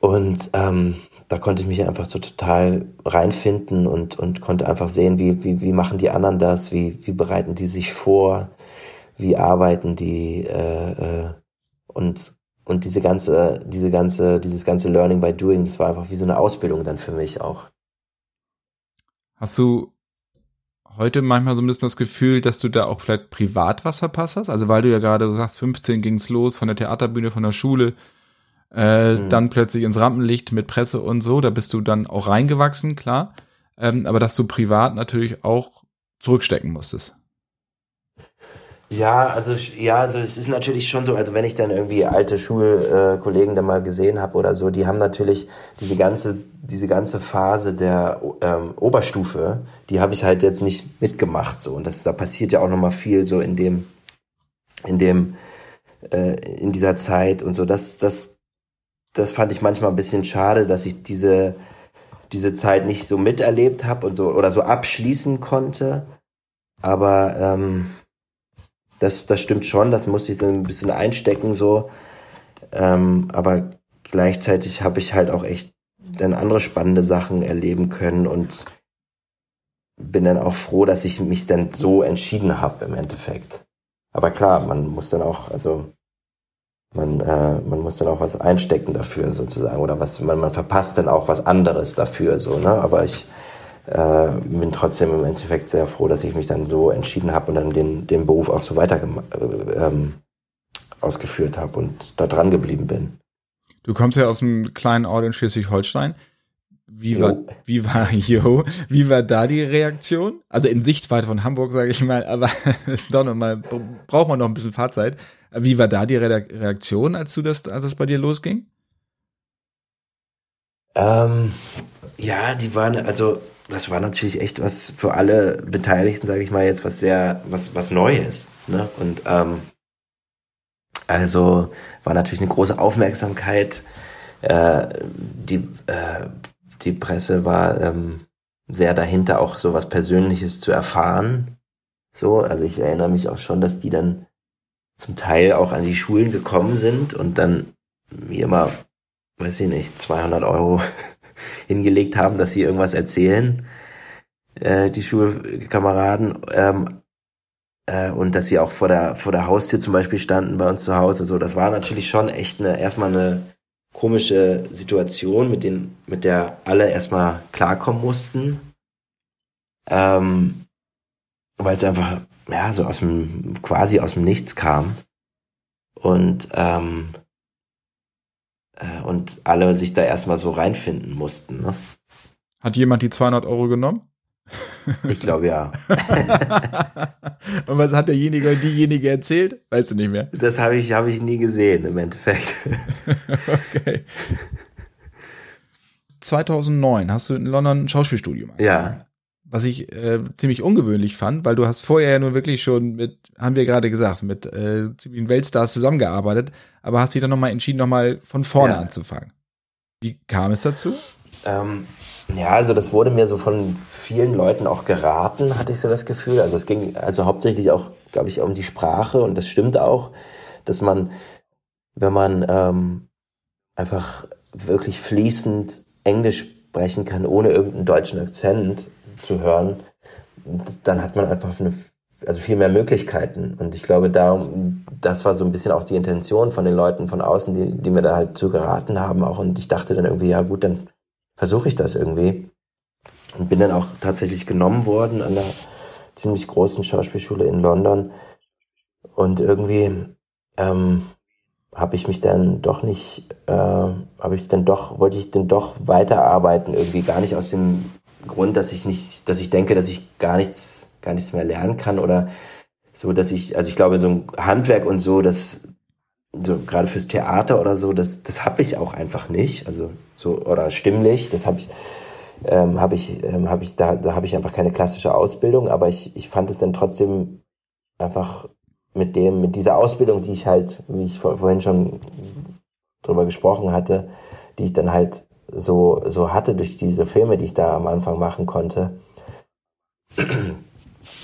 Und ähm, da konnte ich mich einfach so total reinfinden und, und konnte einfach sehen, wie, wie, wie machen die anderen das, wie, wie bereiten die sich vor, wie arbeiten die äh, äh, und und diese ganze, diese ganze, dieses ganze Learning by Doing, das war einfach wie so eine Ausbildung dann für mich auch. Hast du heute manchmal so ein bisschen das Gefühl, dass du da auch vielleicht privat was verpasst hast? Also weil du ja gerade, sagst, 15 ging's los von der Theaterbühne, von der Schule, äh, mhm. dann plötzlich ins Rampenlicht mit Presse und so, da bist du dann auch reingewachsen, klar. Ähm, aber dass du privat natürlich auch zurückstecken musstest. Ja, also ja, also es ist natürlich schon so, also wenn ich dann irgendwie alte Schulkollegen da mal gesehen habe oder so, die haben natürlich diese ganze diese ganze Phase der ähm, Oberstufe, die habe ich halt jetzt nicht mitgemacht so und das da passiert ja auch noch mal viel so in dem in dem äh, in dieser Zeit und so. Das das das fand ich manchmal ein bisschen schade, dass ich diese diese Zeit nicht so miterlebt habe und so oder so abschließen konnte. Aber ähm, das, das stimmt schon, das musste ich dann ein bisschen einstecken so. Ähm, aber gleichzeitig habe ich halt auch echt dann andere spannende Sachen erleben können und bin dann auch froh, dass ich mich dann so entschieden habe im Endeffekt. Aber klar, man muss dann auch, also man, äh, man muss dann auch was einstecken dafür sozusagen oder was man, man verpasst dann auch was anderes dafür so ne aber ich äh, bin trotzdem im Endeffekt sehr froh, dass ich mich dann so entschieden habe und dann den, den Beruf auch so weiter äh, ähm, ausgeführt habe und da dran geblieben bin. Du kommst ja aus einem kleinen Ort in Schleswig-Holstein. Wie war, wie war, jo, wie war da die Reaktion? Also in Sichtweite von Hamburg, sage ich mal, aber ist doch noch mal, braucht man noch ein bisschen Fahrzeit. Wie war da die Reaktion, als du das, als das bei dir losging? Ähm, ja, die waren, also das war natürlich echt was für alle Beteiligten, sage ich mal jetzt, was sehr, was, was Neues. Ne? Und ähm, also war natürlich eine große Aufmerksamkeit. Äh, die, äh, die Presse war ähm, sehr dahinter, auch so was Persönliches zu erfahren. So, also ich erinnere mich auch schon, dass die dann zum Teil auch an die Schulen gekommen sind und dann mir immer, weiß ich nicht, 200 Euro hingelegt haben, dass sie irgendwas erzählen, äh, die Schulkameraden, ähm, äh, und dass sie auch vor der, vor der Haustür zum Beispiel standen bei uns zu Hause. So, das war natürlich schon echt eine, erstmal eine komische Situation, mit, den, mit der alle erstmal klarkommen mussten. Ähm, weil es einfach, ja, so aus dem, quasi aus dem Nichts kam. Und ähm, äh, und alle sich da erstmal so reinfinden mussten. Ne? Hat jemand die 200 Euro genommen? Ich glaube ja. und was hat derjenige oder diejenige erzählt? Weißt du nicht mehr? Das habe ich, hab ich nie gesehen im Endeffekt. okay. 2009 hast du in London ein Schauspielstudium angefangen. Ja was ich äh, ziemlich ungewöhnlich fand, weil du hast vorher ja nun wirklich schon mit, haben wir gerade gesagt, mit äh, ziemlichen Weltstars zusammengearbeitet, aber hast dich dann nochmal entschieden, nochmal von vorne ja. anzufangen. Wie kam es dazu? Ähm, ja, also das wurde mir so von vielen Leuten auch geraten, hatte ich so das Gefühl. Also es ging also hauptsächlich auch, glaube ich, um die Sprache und das stimmt auch, dass man, wenn man ähm, einfach wirklich fließend Englisch sprechen kann, ohne irgendeinen deutschen Akzent, zu hören, dann hat man einfach eine, also viel mehr Möglichkeiten. Und ich glaube, da, das war so ein bisschen auch die Intention von den Leuten von außen, die, die mir da halt zu geraten haben auch. Und ich dachte dann irgendwie, ja gut, dann versuche ich das irgendwie. Und bin dann auch tatsächlich genommen worden an einer ziemlich großen Schauspielschule in London. Und irgendwie ähm, habe ich mich dann doch nicht, äh, habe ich dann doch, wollte ich dann doch weiterarbeiten, irgendwie gar nicht aus dem Grund, dass ich nicht, dass ich denke, dass ich gar nichts, gar nichts mehr lernen kann oder so, dass ich, also ich glaube, so ein Handwerk und so, das, so gerade fürs Theater oder so, das, das habe ich auch einfach nicht, also so oder stimmlich, das habe ich, ähm, habe ich, ähm, habe ich da, da habe ich einfach keine klassische Ausbildung, aber ich, ich fand es dann trotzdem einfach mit dem, mit dieser Ausbildung, die ich halt, wie ich vor, vorhin schon drüber gesprochen hatte, die ich dann halt so, so hatte durch diese Filme, die ich da am Anfang machen konnte,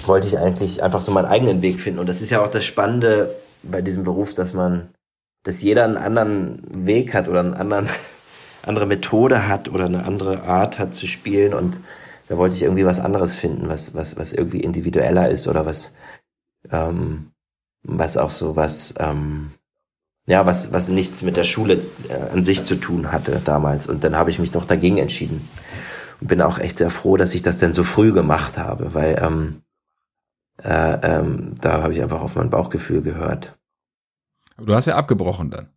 wollte ich eigentlich einfach so meinen eigenen Weg finden. Und das ist ja auch das Spannende bei diesem Beruf, dass man, dass jeder einen anderen Weg hat oder einen anderen, andere Methode hat oder eine andere Art hat zu spielen. Und da wollte ich irgendwie was anderes finden, was, was, was irgendwie individueller ist oder was, ähm, was auch so was, ähm, ja, was, was nichts mit der Schule äh, an sich zu tun hatte damals. Und dann habe ich mich doch dagegen entschieden. Und bin auch echt sehr froh, dass ich das denn so früh gemacht habe, weil ähm, äh, ähm, da habe ich einfach auf mein Bauchgefühl gehört. Aber du hast ja abgebrochen dann.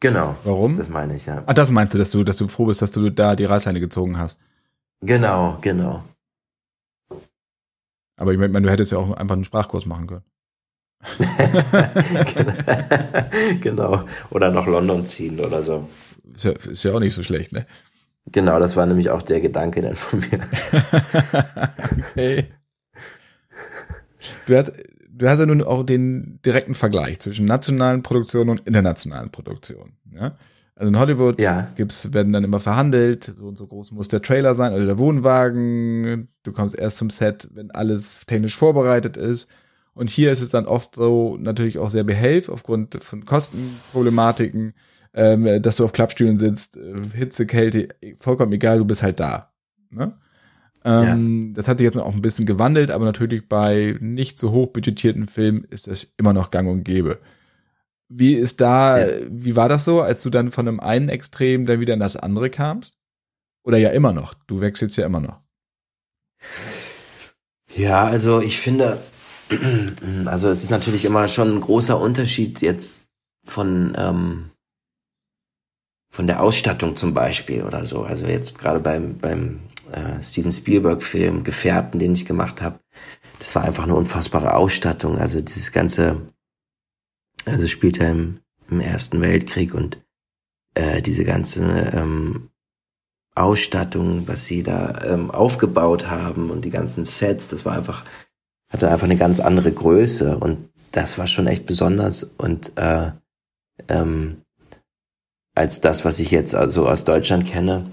Genau. Warum? Das meine ich, ja. Ah, das meinst du, dass du, dass du froh bist, dass du da die Reißleine gezogen hast. Genau, genau. Aber ich meine, du hättest ja auch einfach einen Sprachkurs machen können. genau. Oder nach London ziehen oder so. Ist ja, ist ja auch nicht so schlecht, ne? Genau, das war nämlich auch der Gedanke dann von mir. okay. Du hast, du hast ja nun auch den direkten Vergleich zwischen nationalen Produktionen und internationalen Produktionen. Ja? Also in Hollywood ja. gibt's, werden dann immer verhandelt, so und so groß muss der Trailer sein oder der Wohnwagen. Du kommst erst zum Set, wenn alles technisch vorbereitet ist. Und hier ist es dann oft so natürlich auch sehr behelf aufgrund von Kostenproblematiken, ähm, dass du auf Klappstühlen sitzt, äh, Hitze, Kälte, vollkommen egal, du bist halt da. Ne? Ähm, ja. Das hat sich jetzt auch ein bisschen gewandelt, aber natürlich bei nicht so hoch budgetierten Filmen ist das immer noch gang und gäbe. Wie ist da, ja. wie war das so, als du dann von einem einen Extrem dann wieder in das andere kamst? Oder ja immer noch, du wechselst ja immer noch. Ja, also ich finde, also es ist natürlich immer schon ein großer Unterschied jetzt von, ähm, von der Ausstattung zum Beispiel oder so. Also jetzt gerade beim, beim äh, Steven Spielberg-Film Gefährten, den ich gemacht habe, das war einfach eine unfassbare Ausstattung. Also dieses ganze also spielt er im, im Ersten Weltkrieg und äh, diese ganze ähm, Ausstattung, was sie da ähm, aufgebaut haben und die ganzen Sets, das war einfach, hatte einfach eine ganz andere Größe und das war schon echt besonders und äh, ähm, als das, was ich jetzt also aus Deutschland kenne.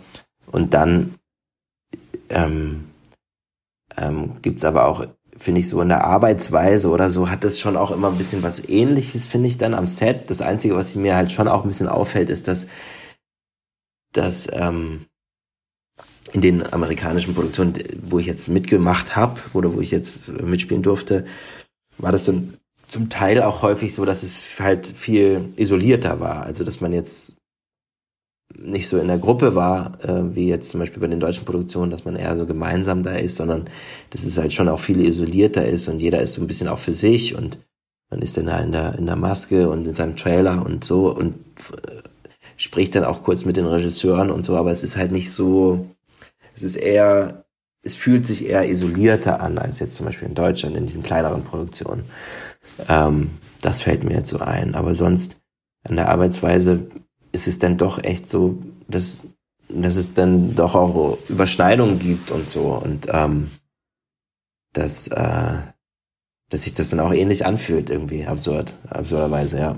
Und dann ähm, ähm, gibt aber auch finde ich so in der Arbeitsweise oder so hat das schon auch immer ein bisschen was ähnliches, finde ich dann am Set. Das Einzige, was mir halt schon auch ein bisschen auffällt, ist, dass, dass ähm, in den amerikanischen Produktionen, wo ich jetzt mitgemacht habe oder wo ich jetzt mitspielen durfte, war das dann zum Teil auch häufig so, dass es halt viel isolierter war. Also dass man jetzt nicht so in der Gruppe war, äh, wie jetzt zum Beispiel bei den deutschen Produktionen, dass man eher so gemeinsam da ist, sondern dass es halt schon auch viel isolierter ist und jeder ist so ein bisschen auch für sich und man ist dann da in der, in der Maske und in seinem Trailer und so und äh, spricht dann auch kurz mit den Regisseuren und so, aber es ist halt nicht so, es ist eher, es fühlt sich eher isolierter an als jetzt zum Beispiel in Deutschland in diesen kleineren Produktionen. Ähm, das fällt mir jetzt so ein, aber sonst an der Arbeitsweise ist es dann doch echt so, dass, dass es dann doch auch Überschneidungen gibt und so und ähm, dass, äh, dass sich das dann auch ähnlich anfühlt irgendwie, absurd, absurderweise, ja.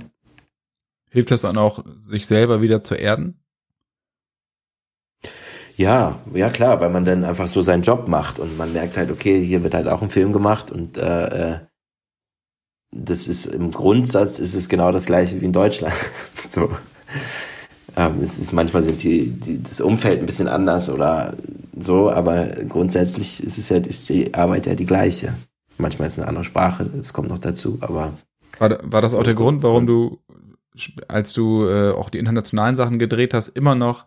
Hilft das dann auch, sich selber wieder zu erden? Ja, ja klar, weil man dann einfach so seinen Job macht und man merkt halt, okay, hier wird halt auch ein Film gemacht und äh, äh das ist im Grundsatz ist es genau das gleiche wie in Deutschland. so. Ähm, es ist, manchmal sind die, die, das Umfeld ein bisschen anders oder so, aber grundsätzlich ist es ja ist die Arbeit ja die gleiche. Manchmal ist es eine andere Sprache, das kommt noch dazu, aber. War, war das auch der Grund, warum du, als du äh, auch die internationalen Sachen gedreht hast, immer noch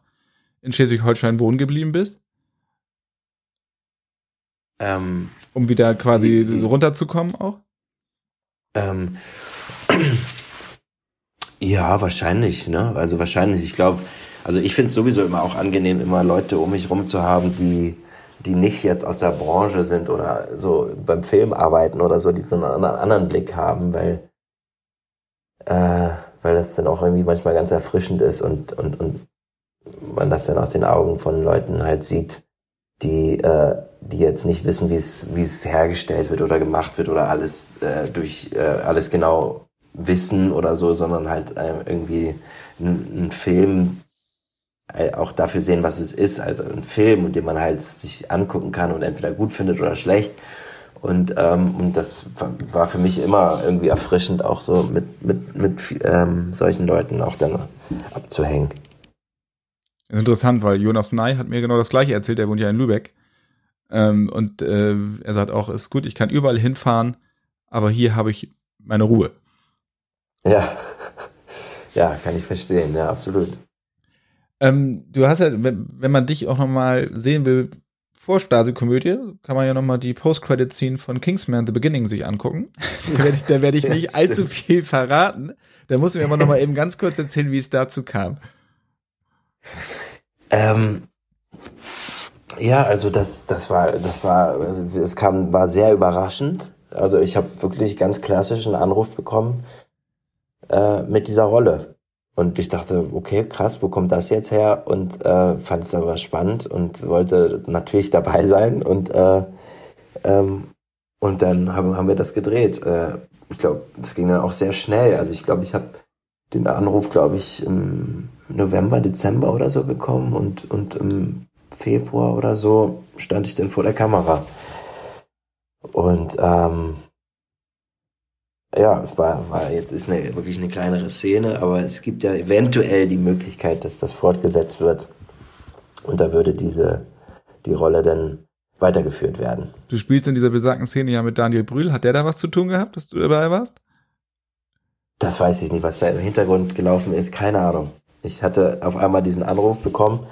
in Schleswig-Holstein wohnen geblieben bist? Ähm, um wieder quasi die, die, runterzukommen auch? Ähm, ja, wahrscheinlich, ne? Also wahrscheinlich. Ich glaube, also ich finde es sowieso immer auch angenehm, immer Leute um mich rum zu haben, die, die nicht jetzt aus der Branche sind oder so beim Film arbeiten oder so, die so einen anderen Blick haben, weil, äh, weil das dann auch irgendwie manchmal ganz erfrischend ist und, und, und man das dann aus den Augen von Leuten halt sieht, die, äh, die jetzt nicht wissen, wie es hergestellt wird oder gemacht wird oder alles äh, durch äh, alles genau wissen oder so, sondern halt äh, irgendwie einen Film äh, auch dafür sehen, was es ist, also ein Film, den man halt sich angucken kann und entweder gut findet oder schlecht. Und, ähm, und das war für mich immer irgendwie erfrischend, auch so mit, mit, mit ähm, solchen Leuten auch dann abzuhängen. Interessant, weil Jonas Ney hat mir genau das gleiche erzählt, er wohnt ja in Lübeck. Ähm, und äh, er sagt auch, ist gut, ich kann überall hinfahren, aber hier habe ich meine Ruhe. Ja, ja, kann ich verstehen, ja, absolut. Ähm, du hast ja, wenn, man dich auch nochmal sehen will, vor Stasi-Komödie, kann man ja nochmal die Post-Credit-Scene von Kingsman The Beginning sich angucken. da werde ich, da werd ich nicht allzu viel verraten. Da musst du mir aber nochmal eben ganz kurz erzählen, wie es dazu kam. Ähm, ja, also das, das war, das war, also es kam, war sehr überraschend. also ich habe wirklich ganz klassischen Anruf bekommen äh, mit dieser Rolle. Und ich dachte, okay, krass, wo kommt das jetzt her? Und äh, fand es aber spannend und wollte natürlich dabei sein. Und, äh, ähm, und dann haben, haben wir das gedreht. Äh, ich glaube, es ging dann auch sehr schnell. Also ich glaube, ich habe den Anruf, glaube ich, im November, Dezember oder so bekommen und, und im Februar oder so stand ich dann vor der Kamera. Und ähm, ja, war, war jetzt ist eine, wirklich eine kleinere Szene, aber es gibt ja eventuell die Möglichkeit, dass das fortgesetzt wird. Und da würde diese, die Rolle dann weitergeführt werden. Du spielst in dieser besagten Szene ja mit Daniel Brühl. Hat der da was zu tun gehabt, dass du dabei warst? Das weiß ich nicht, was da im Hintergrund gelaufen ist. Keine Ahnung. Ich hatte auf einmal diesen Anruf bekommen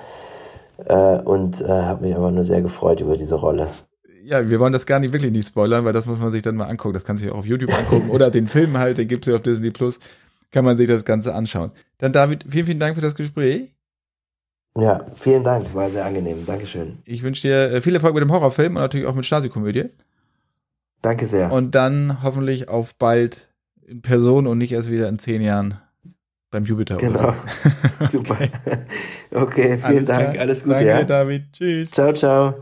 äh, und äh, habe mich aber nur sehr gefreut über diese Rolle ja, wir wollen das gar nicht wirklich nicht spoilern, weil das muss man sich dann mal angucken. Das kann sich auch auf YouTube angucken oder den Film halt, den gibt's ja auf Disney Plus, kann man sich das Ganze anschauen. Dann David, vielen, vielen Dank für das Gespräch. Ja, vielen Dank, war sehr angenehm. Dankeschön. Ich wünsche dir äh, viel Erfolg mit dem Horrorfilm und natürlich auch mit Stasi-Komödie. Danke sehr. Und dann hoffentlich auf bald in Person und nicht erst wieder in zehn Jahren beim Jupiter. Genau. Super. Okay, vielen alles Dank. Klar. Alles Gute. Danke, ja. David. Tschüss. Ciao, ciao.